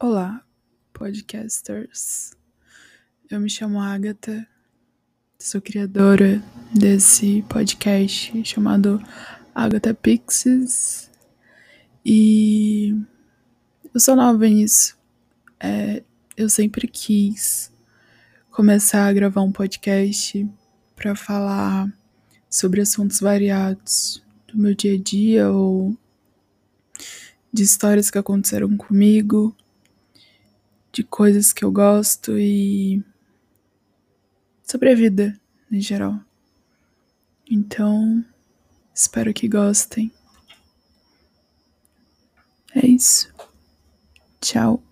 Olá, podcasters. Eu me chamo Agatha, sou criadora desse podcast chamado Agatha Pixies e eu sou nova nisso. É, eu sempre quis começar a gravar um podcast para falar sobre assuntos variados do meu dia a dia ou de histórias que aconteceram comigo de coisas que eu gosto e sobre a vida em geral. Então, espero que gostem. É isso. Tchau.